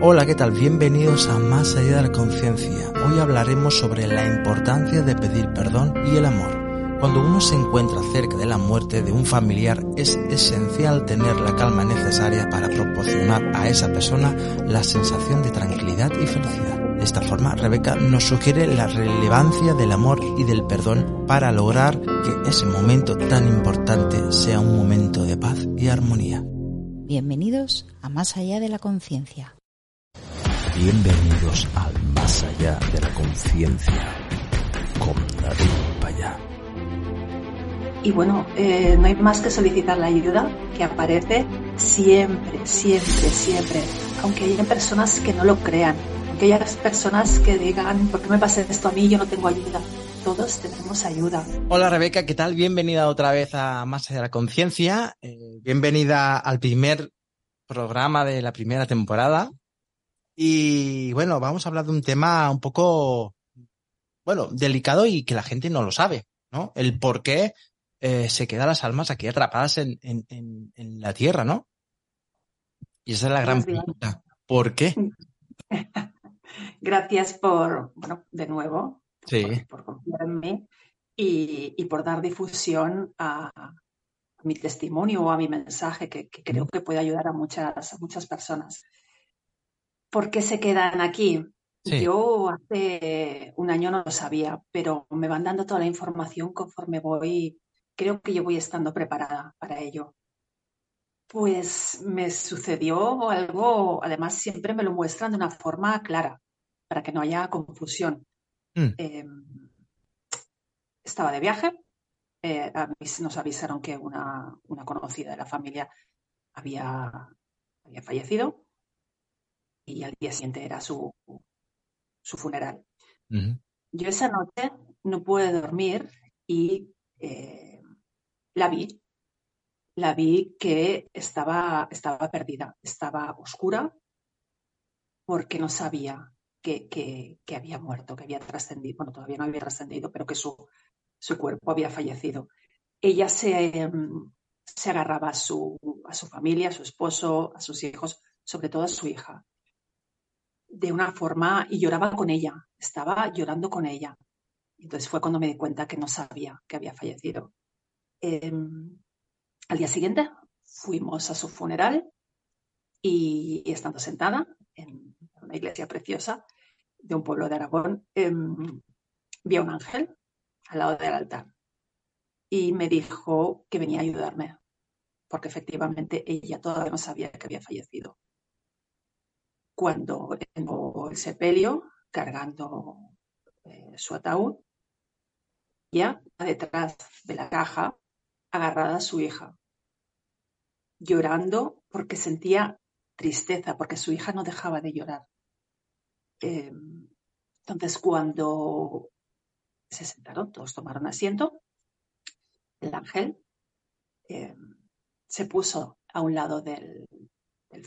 Hola, ¿qué tal? Bienvenidos a Más allá de la conciencia. Hoy hablaremos sobre la importancia de pedir perdón y el amor. Cuando uno se encuentra cerca de la muerte de un familiar, es esencial tener la calma necesaria para proporcionar a esa persona la sensación de tranquilidad y felicidad. De esta forma, Rebeca nos sugiere la relevancia del amor y del perdón para lograr que ese momento tan importante sea un momento de paz y armonía. Bienvenidos a Más allá de la conciencia. Bienvenidos al Más allá de la conciencia con David Payá. Y bueno, eh, no hay más que solicitar la ayuda que aparece siempre, siempre, siempre. Aunque haya personas que no lo crean, aunque haya personas que digan, ¿por qué me pasa esto a mí? Yo no tengo ayuda. Todos tenemos ayuda. Hola Rebeca, ¿qué tal? Bienvenida otra vez a Más allá de la conciencia. Eh, bienvenida al primer programa de la primera temporada. Y bueno, vamos a hablar de un tema un poco, bueno, delicado y que la gente no lo sabe, ¿no? El por qué eh, se quedan las almas aquí atrapadas en, en, en, en, la tierra, ¿no? Y esa es la gran pregunta. ¿Por qué? Gracias por, bueno, de nuevo, sí. por, por confiar en mí y, y por dar difusión a, a, mi testimonio o a mi mensaje, que, que creo que puede ayudar a muchas, a muchas personas. ¿Por qué se quedan aquí? Sí. Yo hace un año no lo sabía, pero me van dando toda la información conforme voy, creo que yo voy estando preparada para ello. Pues me sucedió algo, además siempre me lo muestran de una forma clara, para que no haya confusión. Mm. Eh, estaba de viaje, eh, a mí nos avisaron que una, una conocida de la familia había, había fallecido y al día siguiente era su, su funeral. Uh -huh. Yo esa noche no pude dormir y eh, la vi. La vi que estaba, estaba perdida, estaba oscura porque no sabía que, que, que había muerto, que había trascendido, bueno, todavía no había trascendido, pero que su, su cuerpo había fallecido. Ella se, se agarraba a su, a su familia, a su esposo, a sus hijos, sobre todo a su hija de una forma y lloraba con ella, estaba llorando con ella. Entonces fue cuando me di cuenta que no sabía que había fallecido. Eh, al día siguiente fuimos a su funeral y, estando sentada en una iglesia preciosa de un pueblo de Aragón, eh, vi a un ángel al lado del altar y me dijo que venía a ayudarme, porque efectivamente ella todavía no sabía que había fallecido cuando el sepelio cargando eh, su ataúd, ya detrás de la caja, agarrada a su hija, llorando porque sentía tristeza, porque su hija no dejaba de llorar. Eh, entonces, cuando se sentaron, todos tomaron asiento, el ángel eh, se puso a un lado del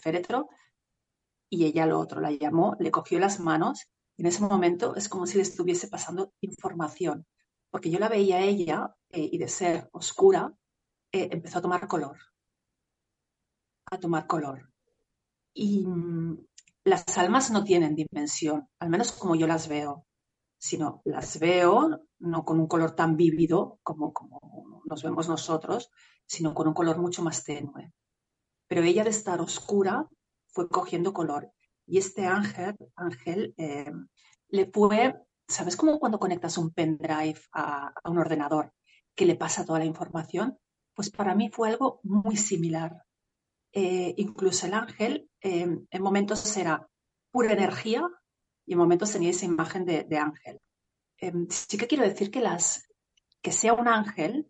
féretro y ella lo otro la llamó, le cogió las manos y en ese momento es como si le estuviese pasando información, porque yo la veía a ella eh, y de ser oscura eh, empezó a tomar color, a tomar color. Y mmm, las almas no tienen dimensión, al menos como yo las veo, sino las veo no con un color tan vívido como, como nos vemos nosotros, sino con un color mucho más tenue. Pero ella de estar oscura fue cogiendo color. Y este ángel, ángel eh, le fue, ¿sabes cómo cuando conectas un pendrive a, un ordenador que le pasa toda la información? Pues para mí fue algo muy similar. Eh, incluso el ángel eh, en momentos era pura energía y en momentos tenía esa imagen de, ángel. Em, sí que quiero decir que, las, que sea un ángel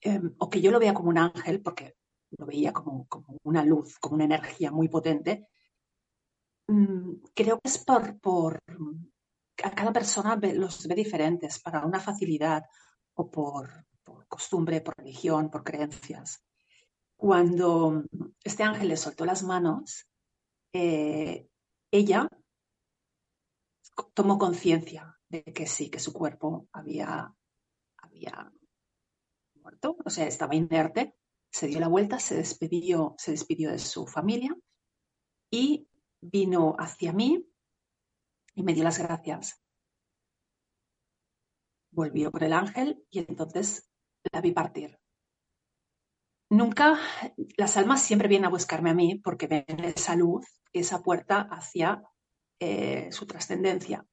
em, o que yo lo vea como un ángel, porque lo veía como, como, una luz, como una energía muy potente. Mm, creo que es por, por a cada persona los ve diferentes, para una facilidad o por, por, costumbre, por religión, por creencias. Cuando este ángel le soltó las manos, eh, ella tomó conciencia de que sí, que su cuerpo había, había muerto, o sea, estaba inerte, se dio la vuelta, se despidió, se despidió de su familia y vino hacia mí y me dio las gracias. Volvió por el ángel y entonces la vi partir. Nunca, las almas siempre vienen a buscarme a mí porque ven esa luz, esa puerta hacia eh, su trascendencia.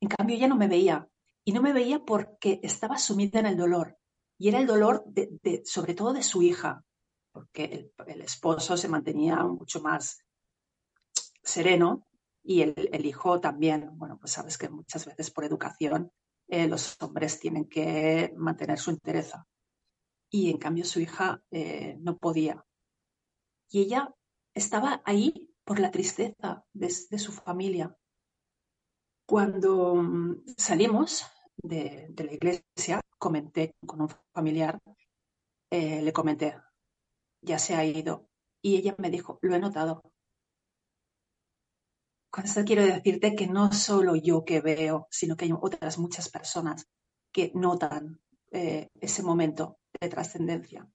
En cambio, ella no me veía. Y no me veía porque estaba sumida en el dolor. Y era el dolor de, sobre todo de su hija, porque el, esposo se mantenía mucho más sereno y el, hijo también. Bueno, pues sabes que muchas veces por educación eh, los hombres tienen que mantener su interés y en cambio su hija eh, no podía. Y ella estaba ahí por la tristeza de, su familia. Cuando mm, salimos de, la iglesia, comenté con un familiar, eh, le comenté, ya se ha ido. Y ella me dijo, lo he notado. Con esto quiero decirte que no solo yo que veo, sino que hay otras muchas personas que notan eh, ese momento de trascendencia.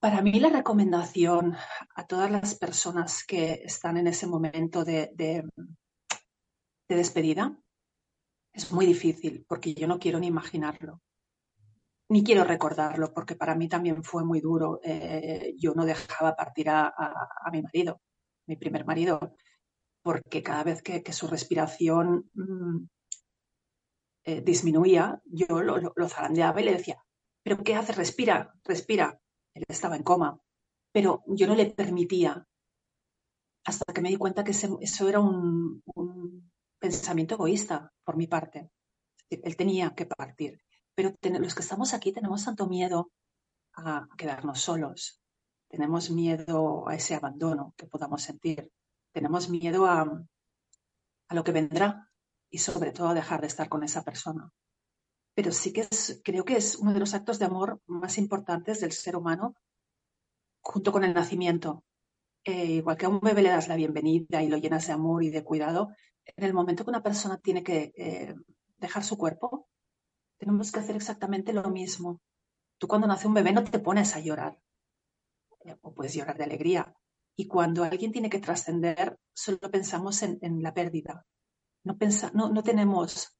Para mí la recomendación a todas las personas que están en ese momento de, de, despedida es muy difícil porque yo no quiero ni imaginarlo, ni quiero recordarlo porque para mí también fue muy duro. Eh, yo no dejaba partir a, mi marido, mi primer marido, porque cada vez que, su respiración mm, eh, disminuía, yo lo, lo, zarandeaba y le decía, ¿pero qué hace? Respira, respira. Él estaba en coma, pero yo no le permitía hasta que me di cuenta que eso era un, pensamiento egoísta por mi parte. Él tenía que partir. Pero los que estamos aquí tenemos tanto miedo a quedarnos solos. Tenemos miedo a ese abandono que podamos sentir. Tenemos miedo a, a lo que vendrá, y sobre todo dejar de estar con esa persona. Pero sí que creo que es uno de los actos de amor más importantes del ser humano junto con el nacimiento. Eh, igual que a un bebé le das la bienvenida y lo llenas de amor y de cuidado, en el momento que una persona tiene que eh, dejar su cuerpo, tenemos que hacer exactamente lo mismo. Tú cuando nace un bebé no te pones a llorar, eh, o puedes llorar de alegría. Y cuando alguien tiene que trascender, solo pensamos en la pérdida, no, no, no tenemos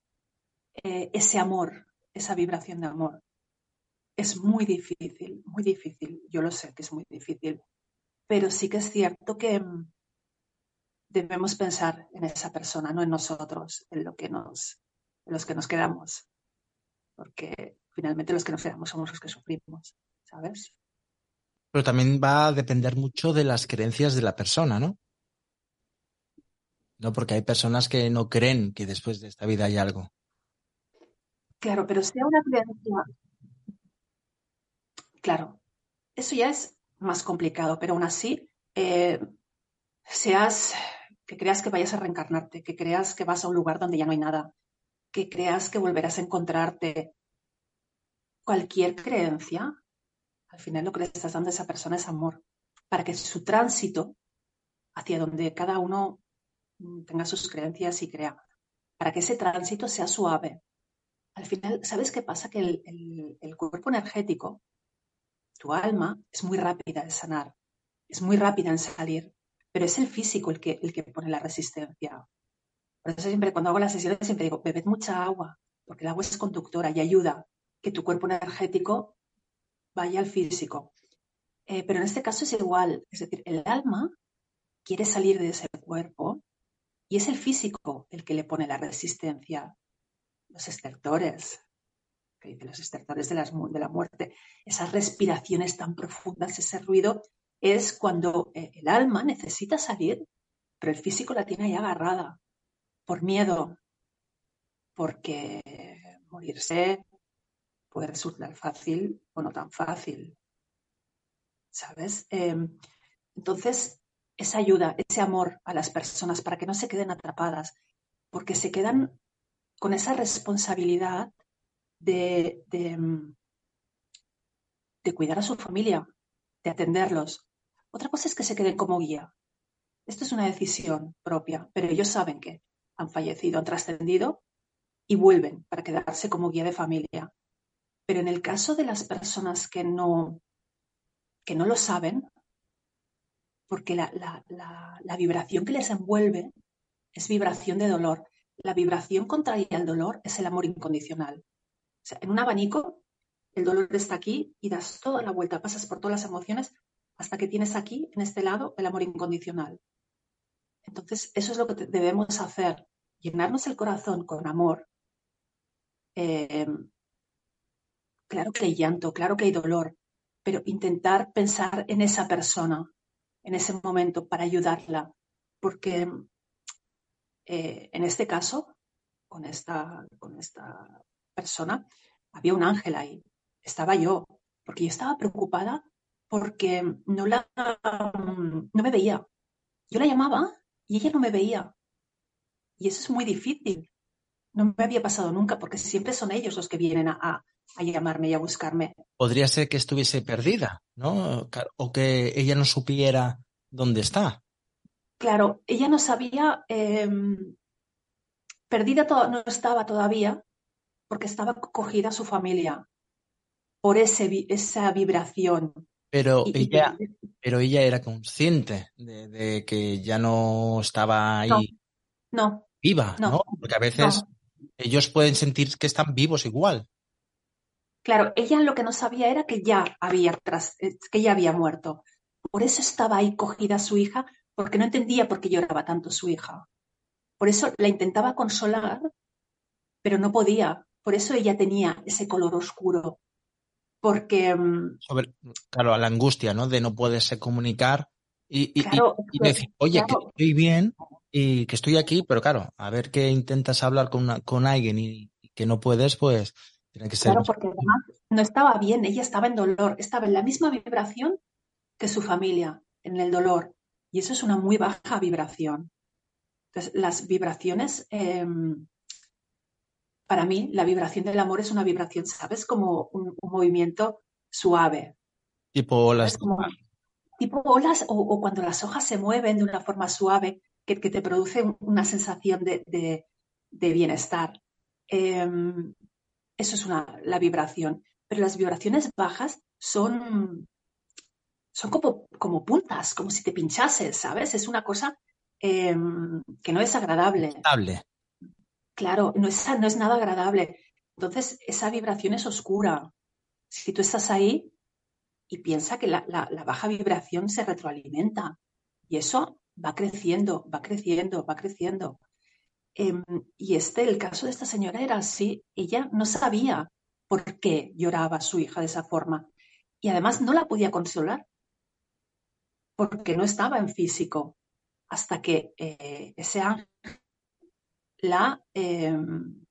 eh, ese amor, esa vibración de amor. Es muy difícil, muy difícil. Yo lo sé que es muy difícil, pero sí que es cierto que mm, debemos pensar en esa persona, no en nosotros, en lo que nos, en los que nos quedamos, porque finalmente los que nos quedamos somos los que sufrimos, ¿sabes? Pero también va a depender mucho de las creencias de la persona, ¿no? ¿no? Porque hay personas que no creen que después de esta vida hay algo. Claro, pero sea una creencia. Claro, eso ya es más complicado, pero aún así, eh, seas que creas que vayas a reencarnarte, que creas que vas a un lugar donde ya no hay nada, que creas que volverás a encontrarte. Cualquier creencia, al final lo que le estás dando a esa persona es amor, para que su tránsito hacia donde cada uno tenga sus creencias y crea, para que ese tránsito sea suave. Al final, ¿sabes qué pasa? Que el, cuerpo energético, tu alma, es muy rápida en sanar, es muy rápida en salir, pero es el físico el que, el que pone la resistencia. Por eso siempre cuando hago las sesiones siempre digo, bebed mucha agua, porque el agua es conductora y ayuda que tu cuerpo energético vaya al físico. Eh, pero en este caso es igual, es decir, el alma quiere salir de ese cuerpo y es el físico el que le pone la resistencia. Los estertores, que dicen los estertores de, de la muerte, esas respiraciones tan profundas, ese ruido, es cuando eh, el alma necesita salir, pero el físico la tiene ahí agarrada, por miedo, porque morirse puede resultar fácil o no tan fácil. ¿Sabes? Em, entonces, esa ayuda, ese amor a las personas para que no se queden atrapadas, porque se quedan con esa responsabilidad de, de, mm, cuidar a su familia, de atenderlos. Otra cosa es que se queden como guía. Esto es una decisión propia, pero ellos saben que han fallecido, han trascendido y vuelven para quedarse como guía de familia. Pero en el caso de las personas que no, que no lo saben, porque la, la, vibración que les envuelve es vibración de dolor. La vibración contraria al dolor es el amor incondicional. En un abanico, el dolor está aquí y das toda la vuelta, pasas por todas las emociones hasta que tienes aquí, en este lado, el amor incondicional. Entonces, eso es lo que debemos hacer, llenarnos el corazón con amor. Eh, claro que hay llanto, claro que hay dolor, pero intentar pensar en esa persona, en ese momento, para ayudarla, porque eh, en este caso, con esta, con esta persona, había un ángel ahí, estaba yo, porque yo estaba preocupada porque no, la, no me veía. Yo la llamaba y ella no me veía. Y eso es muy difícil. No me había pasado nunca porque siempre son ellos los que vienen a, a llamarme y a buscarme. Podría ser que estuviese perdida, ¿no? O que ella no supiera dónde está. Claro, ella no sabía, em, perdida no estaba todavía porque estaba cogida a su familia por ese, esa vibración. Pero ella, pero ella era consciente de, que ya no estaba ahí no, viva, ¿no? Porque a veces ellos pueden sentir que están vivos igual. Claro, ella lo que no sabía era que ya había, eh, que ya había muerto. Por eso estaba ahí cogida su hija, porque no entendía por qué lloraba tanto su hija. Por eso la intentaba consolar, pero no podía. Por eso ella tenía ese color oscuro. Porque. Mm, Sobre, claro, la angustia, ¿no? De no poderse comunicar y, decir, oye, que estoy bien y que estoy aquí, pero claro, a ver que intentas hablar con, con alguien y que no puedes, pues Claro, porque además no estaba bien, ella estaba en dolor, estaba en la misma vibración que su familia, en el dolor. Y eso es una muy baja vibración. Entonces, las vibraciones, em, para mí, la vibración del amor es una vibración, ¿sabes? Como un, movimiento suave. Tipo olas. tipo olas o, cuando las hojas se mueven de una forma suave que, te produce una sensación de, bienestar. Em, eso es una, la vibración. Pero las vibraciones bajas son, son como, como puntas, como si te pinchases, ¿sabes? Es una cosa em, que no es agradable. Claro, no es, no es nada agradable. Entonces, esa vibración es oscura. Si tú estás ahí y piensa que la, baja vibración se retroalimenta y eso va creciendo, va creciendo, va creciendo. Em, y este, el caso de esta señora era así. Ella no sabía por qué lloraba su hija de esa forma. Y además no la podía consolar porque no estaba en físico hasta que eh, ese ángel la, em,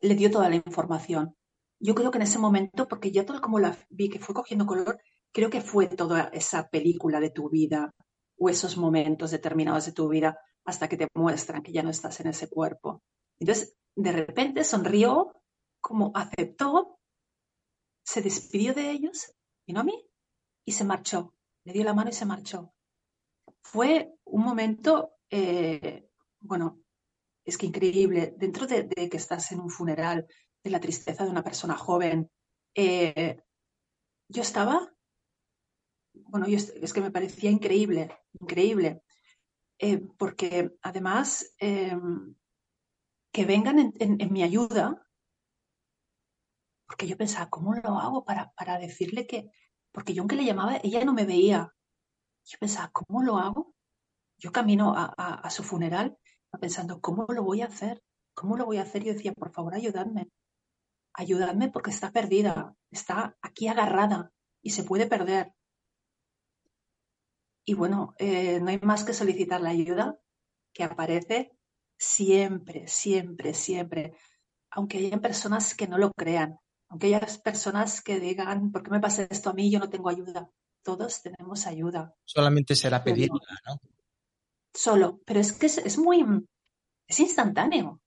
le dio toda la información. Yo creo que en ese momento, porque ya todo como la vi que fue cogiendo color, creo que fue toda esa película de tu vida o esos momentos determinados de tu vida hasta que te muestran que ya no estás en ese cuerpo. Entonces, de repente sonrió, como aceptó, se despidió de ellos, vino a mí y se marchó. Le dio la mano y se marchó. Fue un momento, eh, bueno, es que increíble, dentro de, que estás en un funeral, de la tristeza de una persona joven, eh, yo estaba, bueno, es que me parecía increíble, increíble. Eh, porque además em, que vengan en, mi ayuda, porque yo pensaba, ¿cómo lo hago para, para decirle que, porque yo aunque le llamaba, ella no me veía. Yo pensaba, ¿cómo lo hago? Yo camino a, su funeral pensando, ¿cómo lo voy a hacer? ¿Cómo lo voy a hacer? Yo decía, por favor, ayudadme. Ayudadme porque está perdida, está aquí agarrada y se puede perder. Y bueno, eh, no hay más que solicitar la ayuda que aparece siempre, siempre, siempre. Aunque haya personas que no lo crean, aunque haya personas que digan, ¿por qué me pasa esto a mí? Yo no tengo ayuda. Todos tenemos ayuda. Solamente será pedirla, ¿no? Solo, pero es que es, muy, es instantáneo.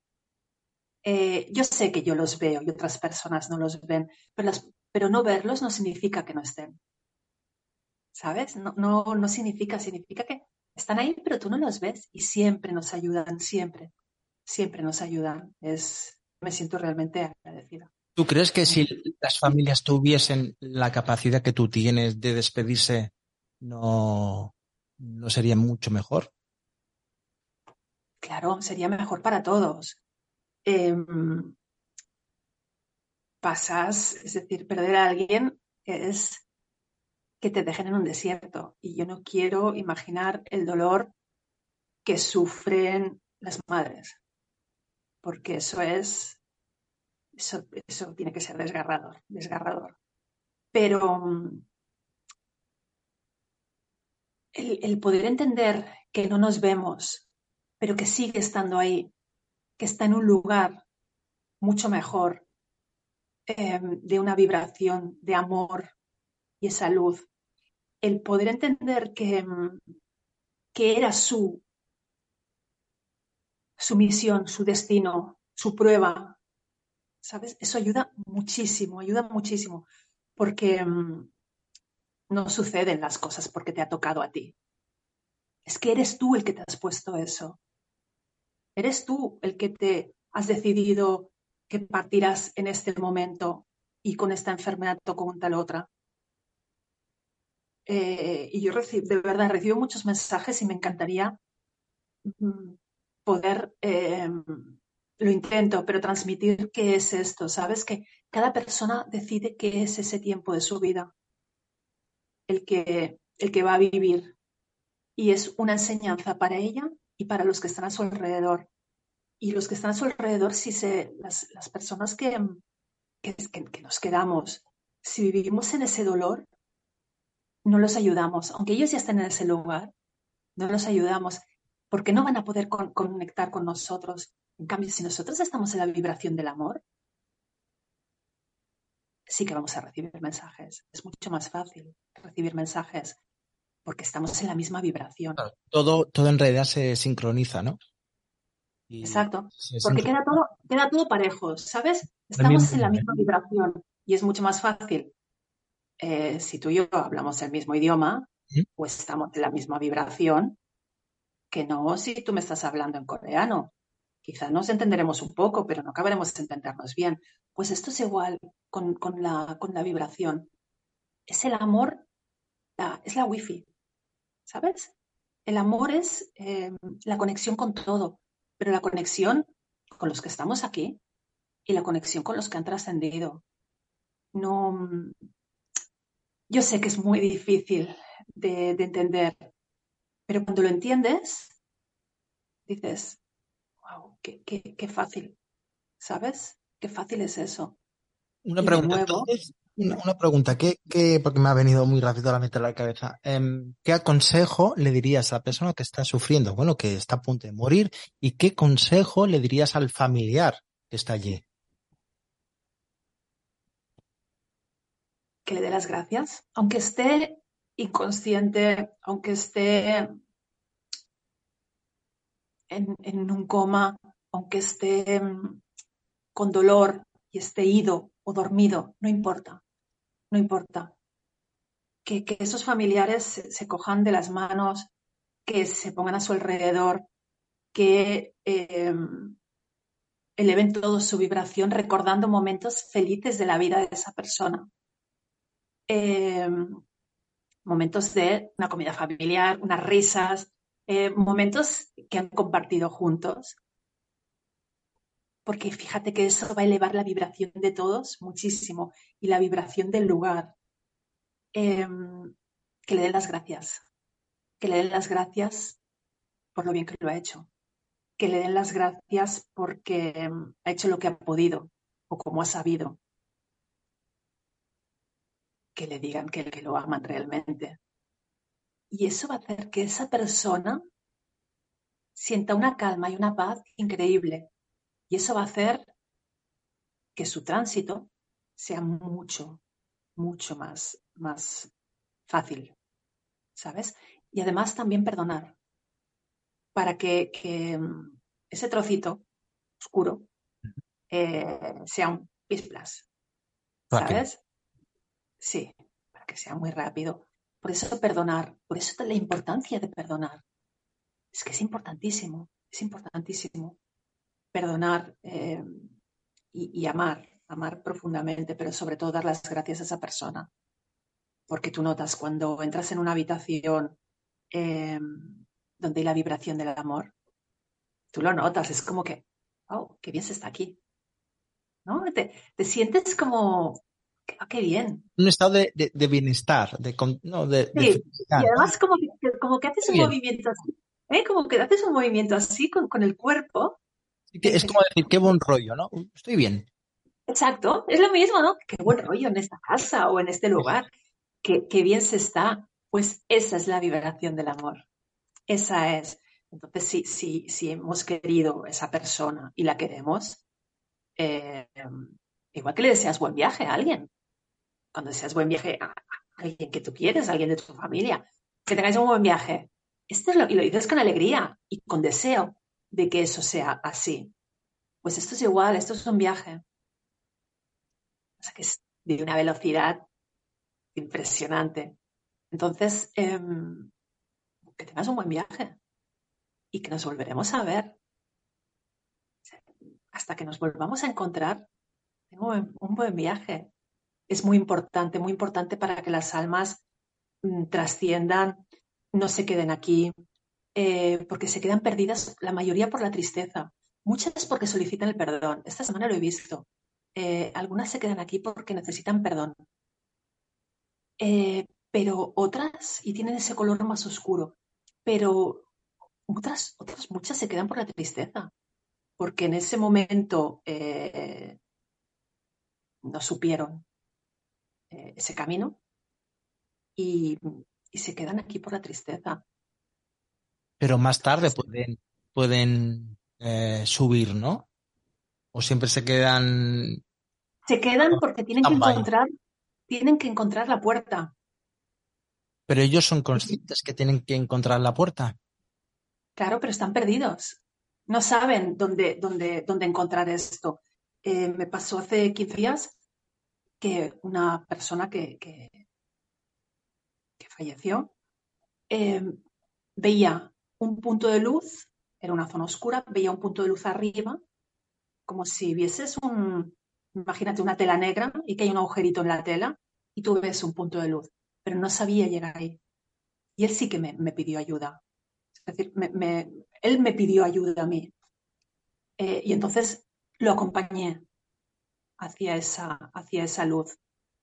Eh, yo sé que yo los veo y otras personas no los ven, pero, pero no verlos no significa que no estén. ¿sabes? No, no, no significa, significa que están ahí, pero tú no los ves y siempre nos ayudan, siempre, siempre nos ayudan. Es, me siento realmente agradecida. ¿Tú crees que si las familias tuviesen la capacidad que tú tienes de despedirse, no, ¿no sería mucho mejor? Claro, sería mejor para todos. Em, pasas, es decir, perder a alguien es que te dejen en un desierto. Y yo no quiero imaginar el dolor que sufren las madres, porque eso es, eso, tiene que ser desgarrador, desgarrador. Pero mm, el poder entender que no nos vemos, pero que sigue estando ahí, que está en un lugar mucho mejor, em, de una vibración de amor y esa luz. El poder entender que, em, que era su, su misión, su destino, su prueba, ¿sabes? Eso ayuda muchísimo, ayuda muchísimo, porque em, no suceden las cosas porque te ha tocado a ti. Es que eres tú el que te has puesto eso. Eres tú el que te has decidido que partirás en este momento y con esta enfermedad o con tal otra. Eh, y yo recibo, de verdad recibo muchos mensajes y me encantaría mm, poder, eh, lo intento, pero transmitir qué es esto. Sabes que cada persona decide qué es ese tiempo de su vida, el que, el que va a vivir. Y es una enseñanza para ella y para los que están a su alrededor. Y los que están a su alrededor, si se, las, las personas que, que, que nos quedamos, si vivimos en ese dolor, no los ayudamos. Aunque ellos ya estén en ese lugar, no los ayudamos porque no van a poder con, conectar con nosotros. En cambio, si nosotros estamos en la vibración del amor, sí que vamos a recibir mensajes. Es mucho más fácil recibir mensajes porque estamos en la misma vibración. todo, todo en realidad se sincroniza, ¿no? Exacto, porque queda todo, queda todo parejo, ¿sabes? Estamos en la misma vibración y es mucho más fácil. Eh, si tú y yo hablamos el mismo idioma, pues estamos en la misma vibración que no si tú me estás hablando en coreano. Quizá nos entenderemos un poco, pero no acabaremos de entendernos bien. Pues esto es igual con, la, con la vibración. Es el amor, es la wifi, ¿sabes? El amor es em, la conexión con todo, pero la conexión con los que estamos aquí y la conexión con los que han trascendido. No, yo sé que es muy difícil de, entender, pero cuando lo entiendes, dices, wow, qué, qué, fácil, ¿sabes? Qué fácil es eso. Una pregunta, una, pregunta, ¿qué, porque me ha venido muy rápido a la a la cabeza. Em, ¿Qué consejo le dirías a la persona que está sufriendo, bueno, que está a punto de morir, y qué consejo le dirías al familiar que está allí? Que le dé las gracias, aunque esté inconsciente, aunque esté en, en un coma, aunque esté em, con dolor y esté ido o dormido, no importa, no importa. Que, esos familiares se, cojan de las manos, que se pongan a su alrededor, que em, eleven todo su vibración recordando momentos felices de la vida de esa persona. Em, momentos de una comida familiar, unas risas, eh, momentos que han compartido juntos porque fíjate que eso va a elevar la vibración de todos muchísimo y la vibración del lugar. Em, que le den las gracias, que le den las gracias por lo bien que lo ha hecho, que le den las gracias porque em, ha hecho lo que ha podido o como ha sabido, que le digan que, que lo aman realmente. Y eso va a hacer que esa persona sienta una calma y una paz increíble, y eso va a hacer que su tránsito sea mucho, mucho más, más fácil, ¿sabes? Y además también perdonar, para que, mm, ese trocito oscuro eh, sea un pisplas, ¿sabes? Sí, para que sea muy rápido. Por eso perdonar, por eso la importancia de perdonar. Es que es importantísimo, es importantísimo perdonar eh, y, amar, amar profundamente, pero sobre todo dar las gracias a esa persona. Porque tú notas cuando entras en una habitación em, donde hay la vibración del amor, tú lo notas, es como que, oh, qué bien se está aquí. ¿No? Te, sientes como, oh, qué bien. Un estado de, bienestar, de, no, de, sí, y además como que, como que haces un movimiento así, ¿eh? como que haces un movimiento así con, con el cuerpo. Es como decir, qué buen rollo, ¿no? Estoy bien. Exacto, es lo mismo, ¿no? Qué buen rollo en esta casa o en este lugar. Qué, qué bien se está. Pues esa es la vibración del amor. Esa es. Entonces, si, si, si hemos querido esa persona y la queremos, eh, igual que le deseas buen viaje a alguien. Cuando deseas buen viaje a, alguien que tú quieres, a alguien de tu familia, que tengáis un buen viaje. Esto es lo, y lo dices con alegría y con deseo de que eso sea así. Pues esto es igual, esto es un viaje. O sea que es de una velocidad impresionante. Entonces, em, que tengas un buen viaje y que nos volveremos a ver. Hasta que nos volvamos a encontrar, tengo un buen viaje. Es muy importante, muy importante para que las almas mm, trasciendan, no se queden aquí, eh, porque se quedan perdidas, la mayoría por la tristeza, muchas porque solicitan el perdón. Esta semana lo he visto. Eh, algunas se quedan aquí porque necesitan perdón. Eh, pero otras, y tienen ese color más oscuro, pero otras, otras muchas se quedan por la tristeza, porque en ese momento no supieron ese camino y, se quedan aquí por la tristeza. Pero más tarde pueden, pueden eh, subir, ¿no? O siempre se quedan. Se quedan porque tienen que encontrar, tienen que encontrar la puerta. Pero ellos son conscientes que tienen que encontrar la puerta. Claro, pero están perdidos. No saben dónde, dónde, dónde encontrar esto. Eh, me pasó hace 15 días que una persona que, que, falleció eh, veía un punto de luz, era una zona oscura, veía un punto de luz arriba, como si vieses un, imagínate una tela negra y que hay un agujerito en la tela y tú ves un punto de luz, pero no sabía llegar ahí. Y él sí que me pidió ayuda. Es decir, él me pidió ayuda a mí. Eh, y entonces lo acompañé hacia esa, hacia esa luz,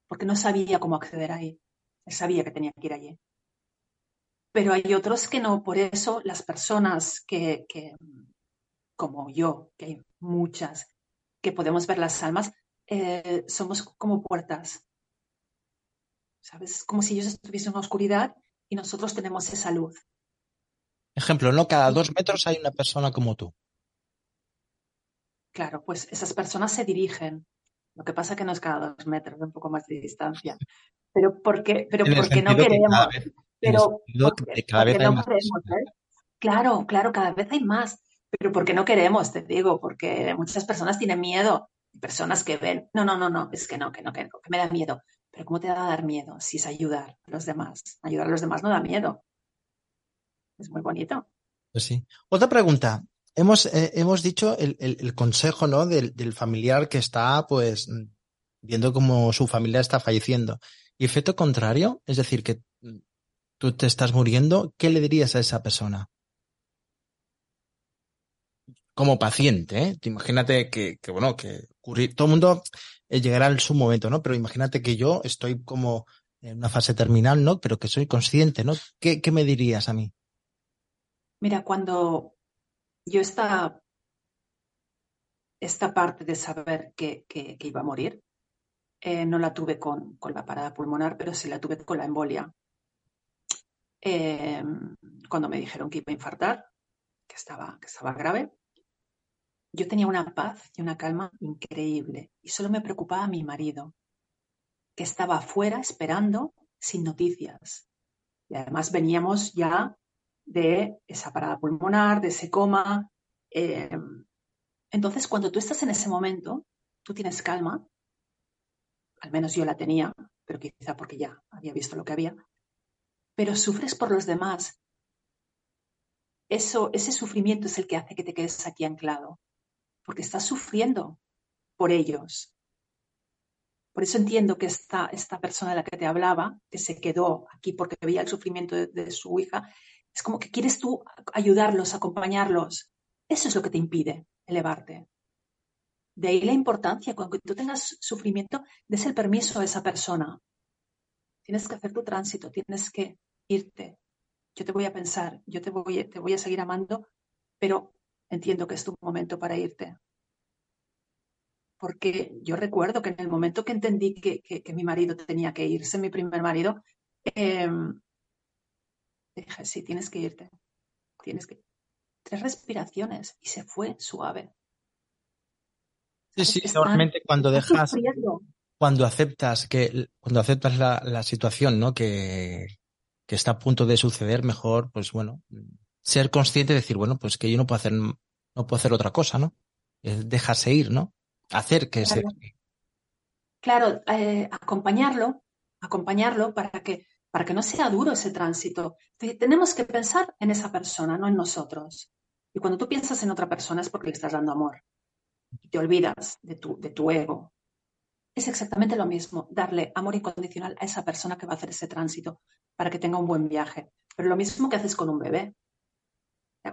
porque no sabía cómo acceder ahí. Él sabía que tenía que ir allí. Pero hay otros que no, por eso las personas que, como yo, que hay muchas, que podemos ver las almas, eh, somos como puertas. ¿Sabes? Como si ellos estuviesen en una oscuridad y nosotros tenemos esa luz. Ejemplo, no cada dos metros hay una persona como tú. Claro, pues esas personas se dirigen. Lo que pasa que no es cada dos metros, un poco más de distancia. Pero porque, pero porque no queremos. Pero cada vez hay más ¿eh? Claro, claro, cada vez hay más. Pero porque no queremos, te digo, porque muchas personas tienen miedo. Personas que ven, no, no, no, no, es que no, que no, que, que me da miedo. Pero ¿cómo te va a dar miedo si es ayudar a los demás? Ayudar a los demás no da miedo. Es muy bonito. Pues sí. Otra pregunta. Hemos, eh, hemos dicho el, consejo, ¿no? Del, familiar que está, pues, viendo cómo su familia está falleciendo. Y efecto contrario, es decir, que tú te estás muriendo, ¿qué le dirías a esa persona? Como paciente, ¿eh? Imagínate que, bueno, que todo el mundo eh, llegará en su momento, ¿no? Pero imagínate que yo estoy como en una fase terminal, ¿no? Pero que soy consciente, ¿no? ¿Qué, me dirías a mí? Mira, cuando yo esta, esta parte de saber que, iba a morir, eh, no la tuve con, la parada pulmonar, pero sí la tuve con la embolia. Em, cuando me dijeron que iba a infartar, que estaba, que estaba grave, yo tenía una paz y una calma increíble y solo me preocupaba mi marido, que estaba afuera esperando sin noticias. Y además veníamos ya de esa parada pulmonar, de ese coma. Eh, entonces, cuando tú estás en ese momento, tú tienes calma, al menos yo la tenía, pero quizá porque ya había visto lo que había, pero sufres por los demás. Eso, ese sufrimiento es el que hace que te quedes aquí anclado, porque estás sufriendo por ellos. Por eso entiendo que esta, esta persona de la que te hablaba, que se quedó aquí porque veía el sufrimiento de su hija, Es como que quieres tú ayudarlos, acompañarlos. Eso es lo que te impide elevarte. De ahí la importancia, cuando tú tengas sufrimiento, des el permiso a esa persona. Tienes que hacer tu tránsito, tienes que irte. Yo te voy a pensar, yo te voy, te voy a seguir amando, pero entiendo que es tu momento para irte. Porque yo recuerdo que en el momento que entendí que, mi marido tenía que irse, mi primer marido, em, dije, sí, tienes que irte. Tienes que. Tres respiraciones y se fue suave. Sí, sí, normalmente cuando dejas, cuando aceptas que, cuando aceptas la, situación, ¿no? Que, que, está a punto de suceder, mejor, pues bueno, ser consciente y decir, bueno, pues que yo no puedo hacer, no puedo hacer otra cosa, ¿no? Dejarse ir, ¿no? Hacer que claro. se. Claro, eh, acompañarlo, acompañarlo para que, para que no sea duro ese tránsito. Tenemos que pensar en esa persona, no en nosotros. Y cuando tú piensas en otra persona es porque le estás dando amor te olvidas de tu, de tu ego. Es exactamente lo mismo, darle amor incondicional a esa persona que va a hacer ese tránsito para que tenga un buen viaje. Pero lo mismo que haces con un bebé.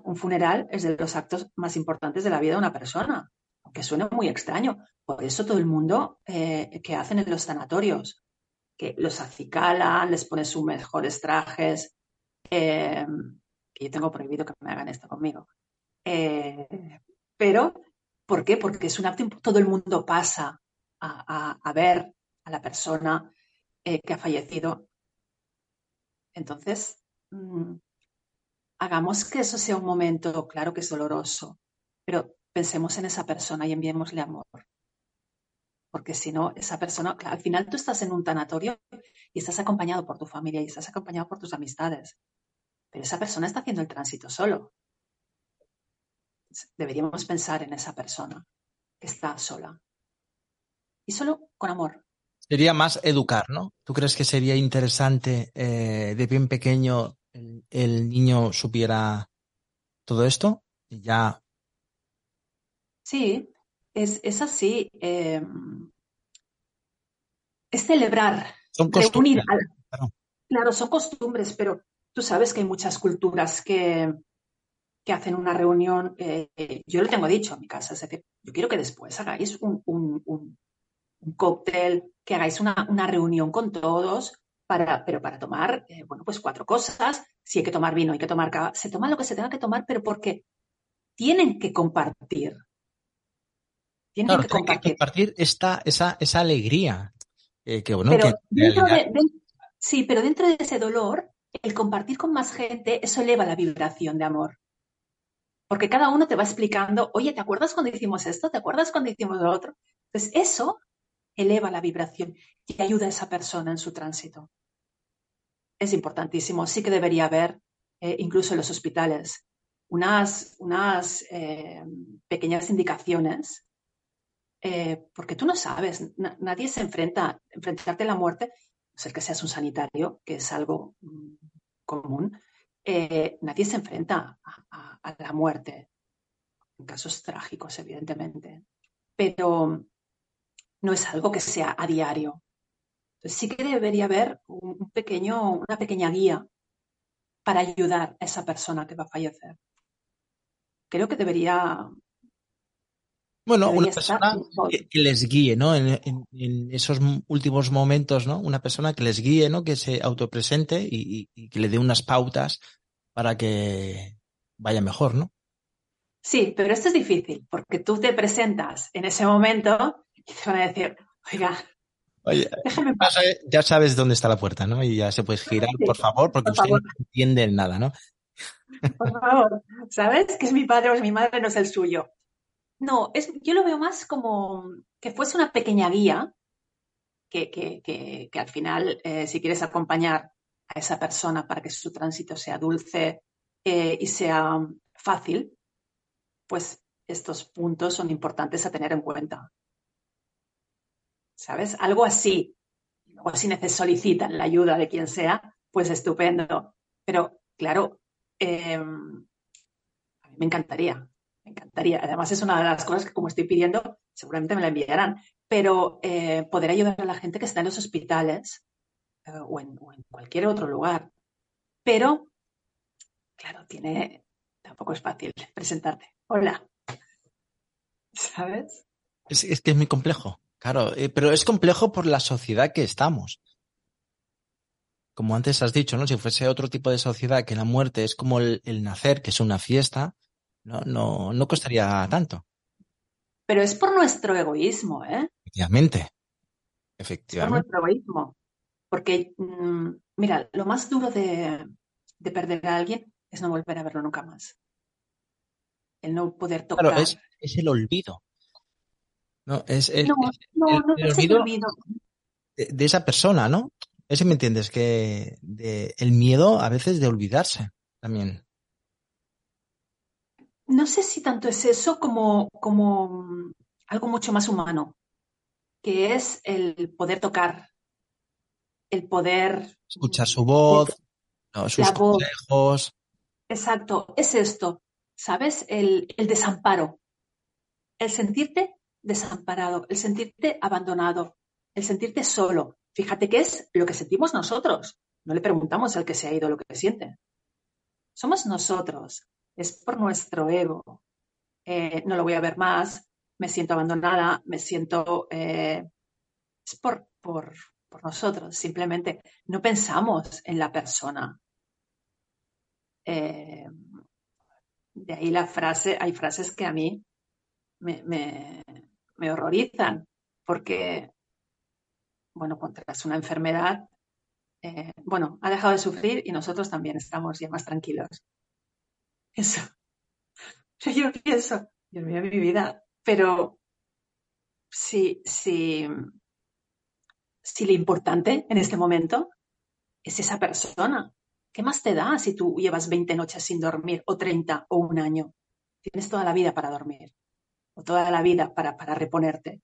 Un funeral es de los actos más importantes de la vida de una persona, aunque suene muy extraño. Por eso todo el mundo eh, que hacen en los sanatorios, que los acicalan, les ponen sus mejores trajes, eh, que yo tengo prohibido que me hagan esto conmigo. Eh, pero ¿Por qué? Porque es un acto, todo el mundo pasa a, ver a la persona eh, que ha fallecido. Entonces, mm, hagamos que eso sea un momento, claro que es doloroso, pero pensemos en esa persona y enviémosle amor. Porque si no, esa persona, al final tú estás en un tanatorio y estás acompañado por tu familia y estás acompañado por tus amistades, pero esa persona está haciendo el tránsito solo deberíamos pensar en esa persona que está sola. Y solo con amor. Sería más educar, ¿no? ¿Tú crees que sería interesante eh, de bien pequeño el, niño supiera todo esto? Y ya. Sí, es, así. Em, es celebrar. Son costumbres. claro, son costumbres, pero tú sabes que hay muchas culturas que, que hacen una reunión, eh, yo lo tengo dicho en mi casa, es decir, yo quiero que después hagáis un, un, cóctel, que hagáis una, reunión con todos, para, pero para tomar, eh, bueno, pues cuatro cosas, si hay que tomar vino, hay que tomar cava, se toma lo que se tenga que tomar, pero porque tienen que compartir. Tienen que, compartir. esta, esa, esa alegría. Eh, que, bueno, sí, pero dentro de ese dolor, el compartir con más gente, eso eleva la vibración de amor. Porque cada uno te va explicando, oye, ¿te acuerdas cuando hicimos esto? ¿Te acuerdas cuando hicimos lo otro? Entonces, eso eleva la vibración y ayuda a esa persona en su tránsito. Es importantísimo. Sí que debería haber, eh, incluso en los hospitales, unas, unas eh, pequeñas indicaciones, eh, porque tú no sabes, nadie se enfrenta, enfrentarte a la muerte, no ser que seas un sanitario, que es algo mm, común, nadie se enfrenta a, la muerte, en casos trágicos, evidentemente, pero no es algo que sea a diario. Entonces sí que debería haber un pequeño, una pequeña guía para ayudar a esa persona que va a fallecer. Creo que debería bueno, una persona que, les guíe, ¿no? En, esos últimos momentos, ¿no? Una persona que les guíe, ¿no? Que se autopresente y, y, que le dé unas pautas para que vaya mejor, ¿no? Sí, pero esto es difícil, porque tú te presentas en ese momento y te van a decir, oiga, Oye, ya sabes dónde está la puerta, ¿no? Y ya se puede girar, por favor, porque usted no entiende nada, ¿no? Por favor, ¿sabes? Que es mi padre o es mi madre, no es el suyo. No, es, yo lo veo más como que fuese una pequeña guía que, que, que, al final, eh, si quieres acompañar a esa persona para que su tránsito sea dulce eh, y sea fácil, pues estos puntos son importantes a tener en cuenta. ¿Sabes? Algo así. Luego, si solicitan la ayuda de quien sea, pues estupendo. Pero, claro, em, a mí me encantaría me encantaría. Además, es una de las cosas que, como estoy pidiendo, seguramente me la enviarán. Pero eh, poder ayudar a la gente que está en los hospitales eh, o, en, cualquier otro lugar. Pero claro, tiene, tampoco es fácil presentarte. Hola. ¿Sabes? Es, que es muy complejo, claro, eh, pero es complejo por la sociedad que estamos. Como antes has dicho, ¿no? Si fuese otro tipo de sociedad que la muerte es como el, nacer, que es una fiesta, no, no, no costaría tanto. Pero es por nuestro egoísmo, ¿eh? Efectivamente. Efectivamente. por nuestro egoísmo. Porque, mm, mira, lo más duro de, perder a alguien es no volver a verlo nunca más. El no poder tocar. Claro, es, el olvido. No, es el, no, no, no es el olvido. De, esa persona, ¿no? Ese me entiendes, que el miedo a veces de olvidarse también. No sé si tanto es eso como, como mm, algo mucho más humano, que es el poder tocar, el poder... Escuchar su voz, sus consejos. Exacto, es esto, ¿sabes? El, el desamparo, el sentirte desamparado, el sentirte abandonado, el sentirte solo. Fíjate que es lo que sentimos nosotros. No le preguntamos al que se ha ido lo que siente. Somos nosotros. Es por nuestro ego. Eh, no lo voy a ver más. Me siento abandonada. Me siento. Eh, es por, por, por nosotros. Simplemente no pensamos en la persona. Eh, de ahí la frase, hay frases que a mí me, me, horrorizan, porque, bueno, tras una enfermedad, eh, bueno, ha dejado de sufrir y nosotros también estamos ya más tranquilos. Eso. Yo pienso, Dios mío, mi vida, pero si, si, si lo importante en este momento es esa persona. ¿Qué más te da si tú llevas 20 noches sin dormir o 30 o un año? Tienes toda la vida para dormir o toda la vida para, para reponerte.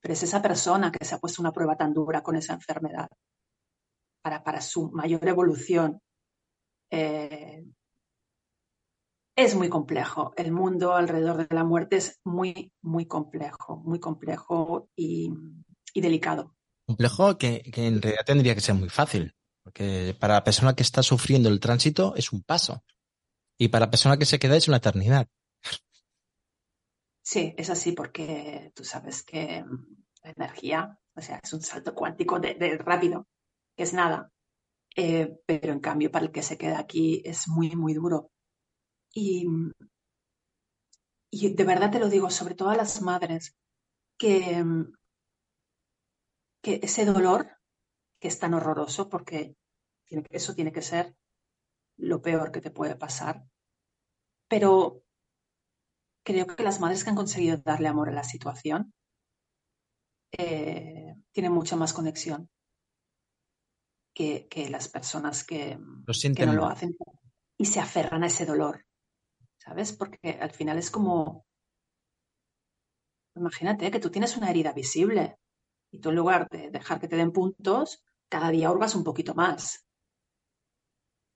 Pero es esa persona que se ha puesto una prueba tan dura con esa enfermedad para, para su mayor evolución. Eh, es muy complejo. El mundo alrededor de la muerte es muy, muy complejo, muy complejo y, y delicado. Complejo que, que, en realidad tendría que ser muy fácil, porque para la persona que está sufriendo el tránsito es un paso y para la persona que se queda es una eternidad. Sí, es así porque tú sabes que mm, la energía, o sea, es un salto cuántico de, rápido, que es nada. Eh, pero en cambio, para el que se queda aquí es muy, muy duro. Y, mm, y de verdad te lo digo, sobre todo a las madres, que, mm, que ese dolor, que es tan horroroso, porque eso tiene que ser lo peor que te puede pasar, pero creo que las madres que han conseguido darle amor a la situación eh, tienen mucha más conexión que, las personas que, no lo hacen y se aferran a ese dolor, ¿sabes? Porque al final es como, imagínate que tú tienes una herida visible y tú en lugar de dejar que te den puntos, cada día hurgas un poquito más.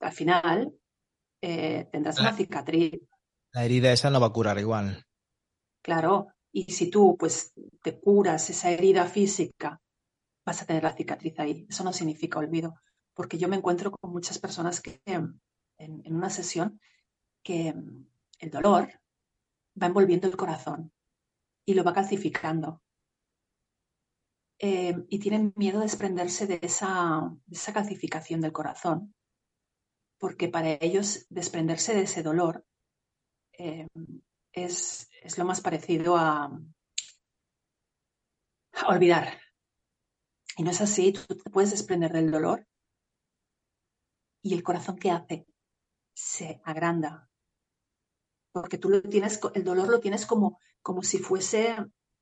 Al final eh, tendrás una cicatriz la herida esa no va a curar igual. Claro, y si tú pues te curas esa herida física, vas a tener la cicatriz ahí. Eso no significa olvido, porque yo me encuentro con muchas personas que en, una sesión que el dolor va envolviendo el corazón y lo va calcificando. Eh, y tienen miedo de desprenderse de esa, de esa calcificación del corazón, porque para ellos desprenderse de ese dolor eh, es, lo más parecido a, olvidar. Y no es así, tú te puedes desprender del dolor y el corazón que hace se agranda. Porque tú lo tienes, el dolor lo tienes como, como si fuese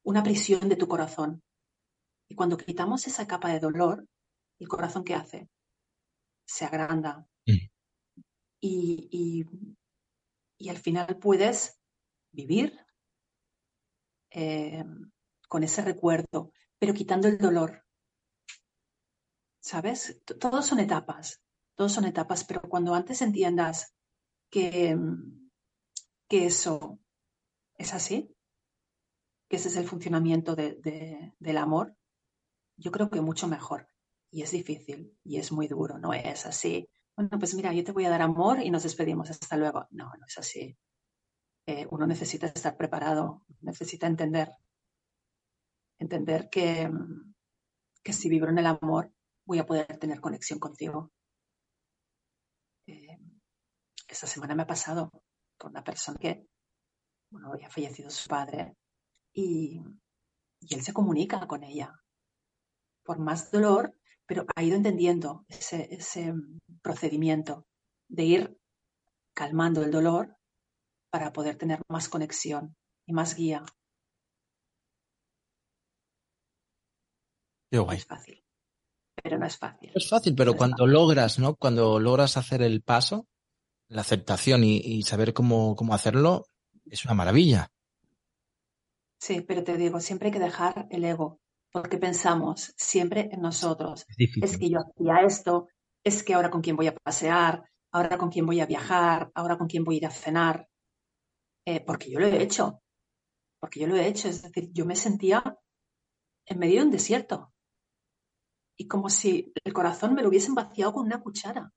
una prisión de tu corazón. Y cuando quitamos esa capa de dolor, el corazón que hace se agranda. Mm. y, y al final puedes vivir eh, con ese recuerdo, pero quitando el dolor. ¿Sabes? Todos son etapas, todos son etapas, pero cuando antes entiendas que, que eso es así, que ese es el funcionamiento del amor, yo creo que mucho mejor. Y es difícil y es muy duro, no es así bueno, pues mira, yo te voy a dar amor y nos despedimos, hasta luego. No, no es así. Eh, uno necesita estar preparado, necesita entender, entender que, que si vibro en el amor voy a poder tener conexión contigo. Eh, esta semana me ha pasado con una persona que, bueno, había fallecido su padre y, y él se comunica con ella. Por más dolor, pero ha ido entendiendo ese, ese procedimiento de ir calmando el dolor para poder tener más conexión y más guía. No es fácil, pero no es fácil. Es fácil, pero cuando logras, ¿no? Cuando logras hacer el paso, la aceptación y, saber cómo, cómo hacerlo, es una maravilla. Sí, pero te digo, siempre hay que dejar el ego, porque pensamos siempre en nosotros. Es, que yo hacía esto, es que ahora con quién voy a pasear, ahora con quién voy a viajar, ahora con quién voy a ir a cenar, eh, porque yo lo he hecho, porque yo lo he hecho, es decir, yo me sentía en medio de un desierto. Y como si el corazón me lo hubiesen vaciado con una cuchara.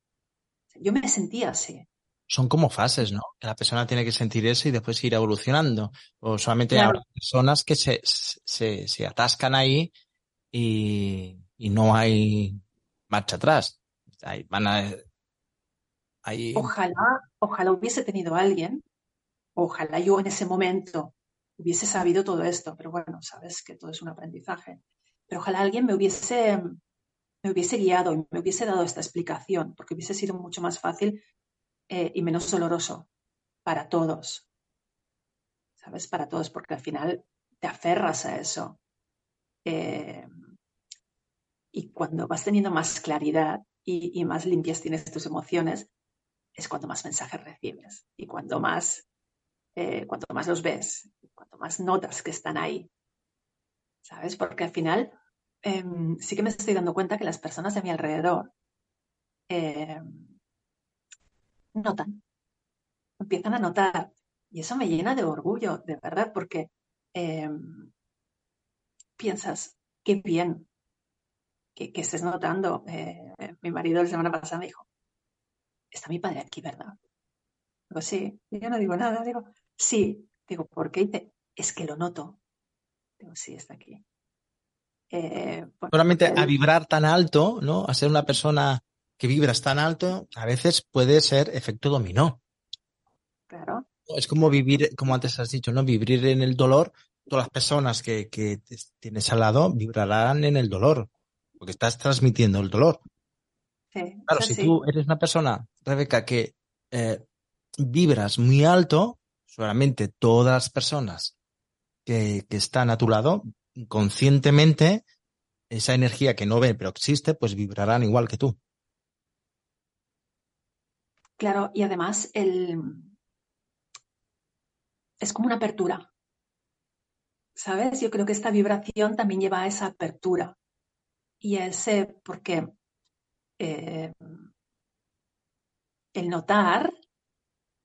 Yo me sentía así son como fases, ¿no? Que la persona tiene que sentir eso y después ir evolucionando. O solamente hay personas que se, se, se atascan ahí y, y, no hay marcha atrás. van a, Ojalá, ojalá hubiese tenido alguien, ojalá yo en ese momento hubiese sabido todo esto, pero bueno, sabes que todo es un aprendizaje. Pero ojalá alguien me hubiese, me hubiese guiado y me hubiese dado esta explicación, porque hubiese sido mucho más fácil eh, y menos doloroso para todos. ¿Sabes? Para todos, porque al final te aferras a eso. Eh, y cuando vas teniendo más claridad y, más limpias tienes tus emociones, es cuando más mensajes recibes y cuando más, eh, más los ves, cuanto más notas que están ahí. ¿Sabes? Porque al final em, sí que me estoy dando cuenta que las personas de mi alrededor em, notan, empiezan a notar. Y eso me llena de orgullo, de verdad, porque em, piensas, qué bien que, estés notando. Eh, mi marido la semana pasada me dijo, está mi padre aquí, ¿verdad? Digo, sí, y yo no digo nada, digo, sí, digo, ¿por qué? Dice, es que lo noto. Digo, sí, está aquí. Eh, Solamente a vibrar tan alto, ¿no? A ser una persona que vibras tan alto, a veces puede ser efecto dominó. Claro. Es como vivir, como antes has dicho, ¿no? Vivir en el dolor. Todas las personas que, que tienes al lado vibrarán en el dolor, porque estás transmitiendo el dolor. Sí, claro, si tú eres una persona, Rebeca, que eh, vibras muy alto, solamente todas las personas que, que están a tu lado, conscientemente, esa energía que no ven pero existe, pues vibrarán igual que tú. Claro, y además el... es como una apertura. ¿Sabes? Yo creo que esta vibración también lleva a esa apertura. Y ese, porque eh, el notar,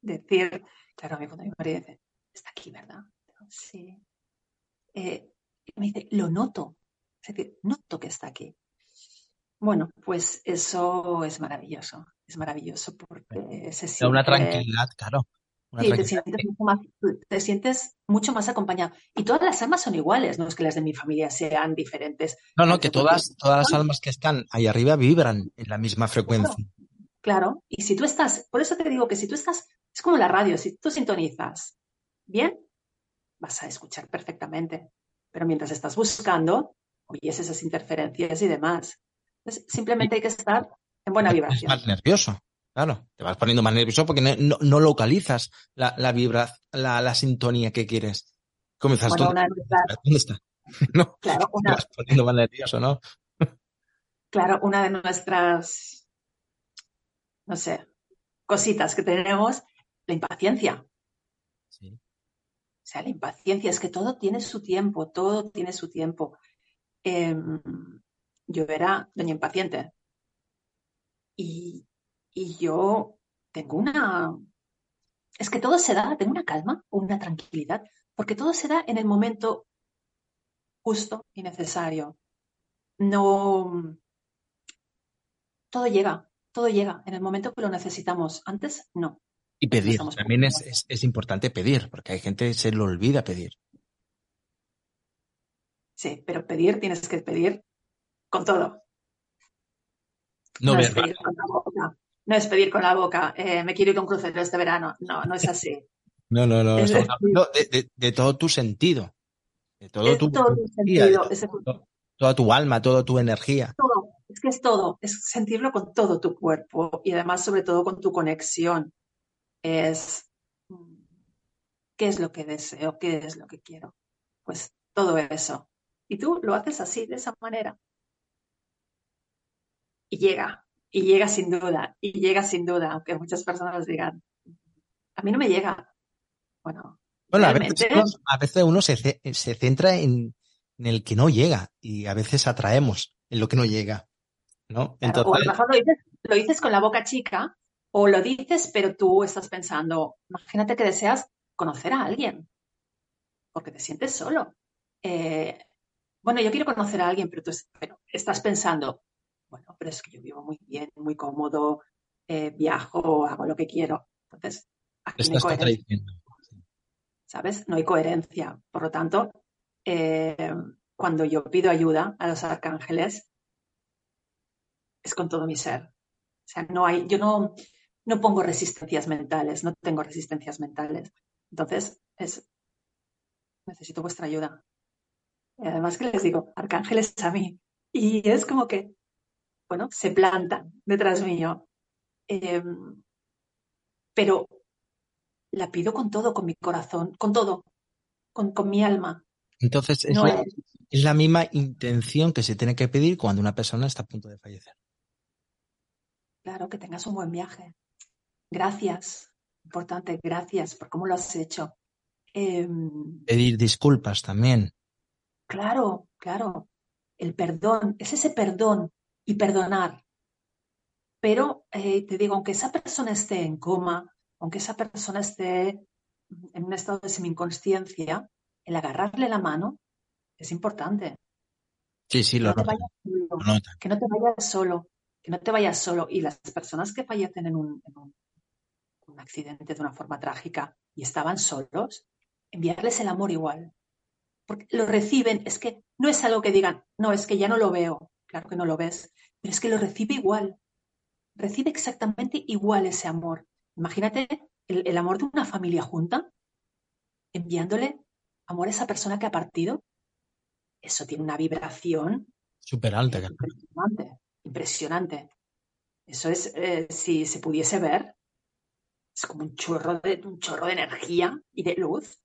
decir, claro, mi mi marido dice, está aquí, ¿verdad? Sí. Eh, me dice, lo noto. Es decir, noto que está aquí. Bueno, pues eso es maravilloso es maravilloso porque se siente... una tranquilidad, claro. Te, sientes mucho más, acompañado. Y todas las almas son iguales, no es que las de mi familia sean diferentes. No, no, que todas, todas las almas que están ahí arriba vibran en la misma frecuencia. Claro, y si tú estás, por eso te digo que si tú estás, es como la radio, si tú sintonizas bien, vas a escuchar perfectamente. Pero mientras estás buscando, oyes esas interferencias y demás. Entonces, simplemente hay que estar en buena vibración. Más nervioso. Claro, te vas poniendo más nervioso porque no, localizas la, la vibra, la, sintonía que quieres. Comienzas tú. ¿Dónde está? no, claro, una, te vas poniendo más nervioso, ¿no? claro, una de nuestras, no sé, cositas que tenemos, la impaciencia. Sí. O sea, la impaciencia es que todo tiene su tiempo, todo tiene su tiempo. Em, yo era doña impaciente. Y, yo tengo una... Es que todo se da, tengo una calma, una tranquilidad, porque todo se da en el momento justo y necesario. No... Todo llega, todo llega en el momento que lo necesitamos. Antes, no. Y pedir. También es, es, importante pedir, porque hay gente que se le olvida pedir. Sí, pero pedir tienes que pedir con todo. No, es pedir con la boca. No es pedir con la boca. Eh, me quiero ir a un crucero este verano. No, no es así. no, no, no. de, todo tu sentido. De todo tu, sentido. toda tu alma, toda tu energía. Todo. Es que es todo. Es sentirlo con todo tu cuerpo y además, sobre todo, con tu conexión. Es qué es lo que deseo, qué es lo que quiero. Pues todo eso. Y tú lo haces así, de esa manera. Y llega, y llega sin duda, y llega sin duda, aunque muchas personas digan, a mí no me llega. Bueno, bueno a, veces, uno se, se centra en, el que no llega y a veces atraemos en lo que no llega. ¿no? Entonces... o a lo mejor lo dices, lo dices con la boca chica o lo dices, pero tú estás pensando, imagínate que deseas conocer a alguien porque te sientes solo. Eh, bueno, yo quiero conocer a alguien, pero tú estás pensando, bueno, pero es que yo vivo muy bien, muy cómodo, eh, viajo, hago lo que quiero. Entonces, aquí no hay coherencia. ¿Sabes? No hay coherencia. Por lo tanto, eh, cuando yo pido ayuda a los arcángeles, es con todo mi ser. O sea, no hay, yo no, no pongo resistencias mentales, no tengo resistencias mentales. Entonces, es, necesito vuestra ayuda. Y además que les digo, arcángeles a mí. Y es como que, bueno, se plantan detrás mío. Em, pero la pido con todo, con mi corazón, con todo, con, mi alma. Entonces, es, la, es la misma intención que se tiene que pedir cuando una persona está a punto de fallecer. Claro, que tengas un buen viaje. Gracias, importante, gracias por cómo lo has hecho. Em, pedir disculpas también. Claro, claro. El perdón, es ese perdón y perdonar. Pero eh, te digo, aunque esa persona esté en coma, aunque esa persona esté en un estado de semi-inconsciencia, el agarrarle la mano es importante. Sí, sí, lo, no Que no te vayas solo, que no te vayas solo. Y las personas que fallecen en un, un accidente de una forma trágica y estaban solos, enviarles el amor igual porque lo reciben, es que no es algo que digan, no, es que ya no lo veo, claro que no lo ves, pero es que lo recibe igual, recibe exactamente igual ese amor. Imagínate el, amor de una familia junta, enviándole amor a esa persona que ha partido. Eso tiene una vibración súper alta. Impresionante, impresionante. Eso es, eh, si se pudiese ver, es como un chorro de, un chorro de energía y de luz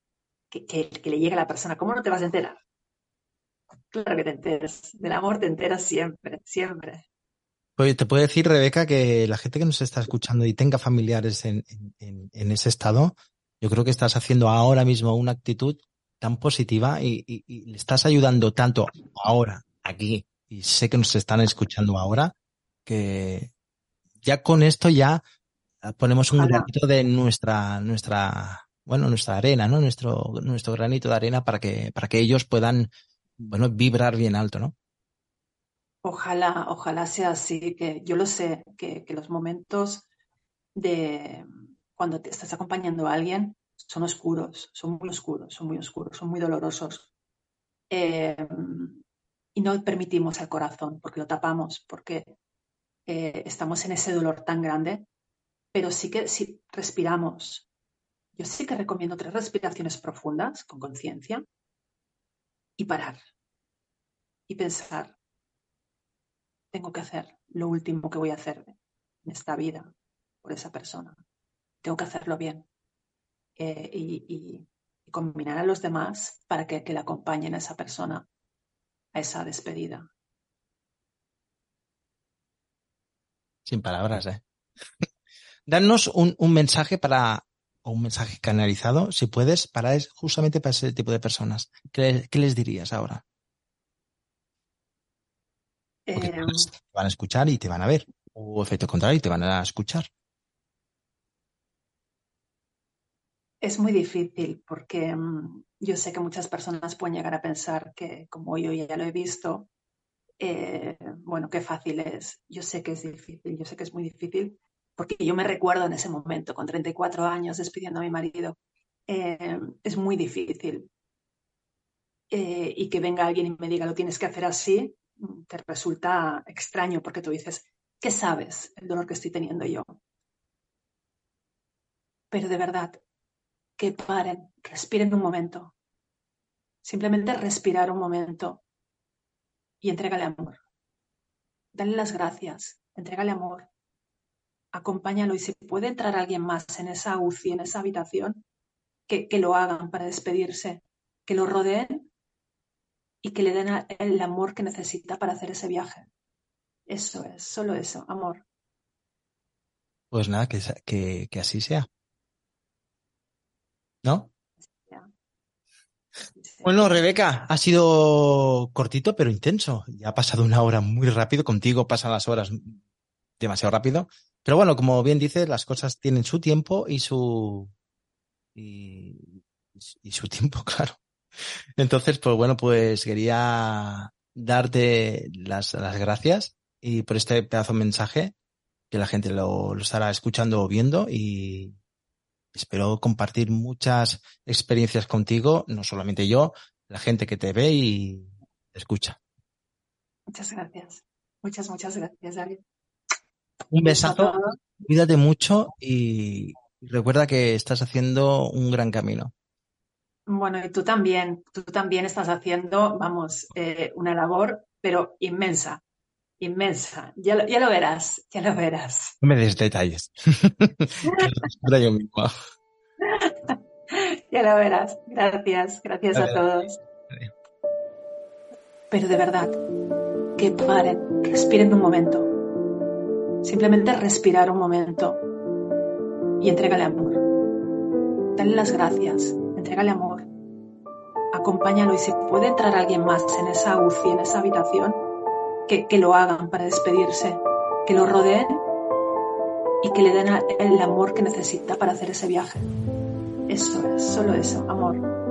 que, le llegue a la persona. ¿Cómo no te vas a enterar? Claro que te enteras. Del amor te enteras siempre, siempre. Pues te puedo decir, Rebeca, que la gente que nos está escuchando y tenga familiares en, ese estado, yo creo que estás haciendo ahora mismo una actitud tan positiva y, le estás ayudando tanto ahora, aquí, y sé que nos están escuchando ahora, que ya con esto ya ponemos un granito de nuestra, nuestra bueno, nuestra arena, ¿no? Nuestro, nuestro granito de arena para que, para que ellos puedan, bueno, vibrar bien alto, ¿no? Ojalá, ojalá sea así, que yo lo sé, que, los momentos de cuando te estás acompañando a alguien son oscuros, son muy oscuros, son muy oscuros, son muy dolorosos. Em, y no permitimos al corazón, porque lo tapamos, porque eh, estamos en ese dolor tan grande, pero sí que si respiramos, yo sí que recomiendo tres respiraciones profundas con conciencia y parar y pensar, tengo que hacer lo último que voy a hacer en esta vida por esa persona. Tengo que hacerlo bien eh, y, combinar a los demás para que, le acompañen a esa persona a esa despedida. Sin palabras, ¿eh? Danos un, mensaje para o un mensaje canalizado, si puedes, para justamente para ese tipo de personas. ¿Qué, les dirías ahora? Eh, te van a escuchar y te van a ver. O efecto contrario, te van a escuchar. Es muy difícil porque mm, yo sé que muchas personas pueden llegar a pensar que, como yo ya lo he visto, eh, bueno, qué fácil es. Yo sé que es difícil, yo sé que es muy difícil, porque yo me recuerdo en ese momento, con 34 años, despidiendo a mi marido. Eh, es muy difícil. Eh, y que venga alguien y me diga, lo tienes que hacer así, te resulta extraño porque tú dices, ¿qué sabes el dolor que estoy teniendo yo? Pero de verdad, que paren, respiren un momento. Simplemente respirar un momento y entrégale amor. Dale las gracias, entrégale amor. Acompáñalo y si puede entrar alguien más en esa UCI, en esa habitación, que, que lo hagan para despedirse, que lo rodeen y que le den el amor que necesita para hacer ese viaje. Eso es, solo eso, amor. Pues nada, que, que, que así sea. ¿No? Bueno, Rebeca, ha sido cortito pero intenso. Ya ha pasado una hora muy rápido. Contigo pasan las horas demasiado rápido. Pero bueno, como bien dices, las cosas tienen su tiempo y su y, y su tiempo, claro. Entonces, pues bueno, pues quería darte las, las gracias y por este pedazo de mensaje que la gente lo, lo estará escuchando o viendo y espero compartir muchas experiencias contigo, no solamente yo, la gente que te ve y te escucha. Muchas gracias. Muchas, muchas gracias, David. Un besazo, cuídate mucho y recuerda que estás haciendo un gran camino. Bueno, y tú también, tú también estás haciendo, vamos, eh, una labor, pero inmensa, inmensa. Ya lo, ya lo verás, ya lo verás. No me des detalles. yo mismo. ya lo verás. Gracias, gracias a todos. Pero de verdad, que paren, respiren un momento. Simplemente respirar un momento y entrégale amor. Dale las gracias, entrégale amor. Acompáñalo y si puede entrar alguien más en esa UCI, en esa habitación, que, que lo hagan para despedirse, que lo rodeen y que le den el amor que necesita para hacer ese viaje. Eso es, solo eso, amor.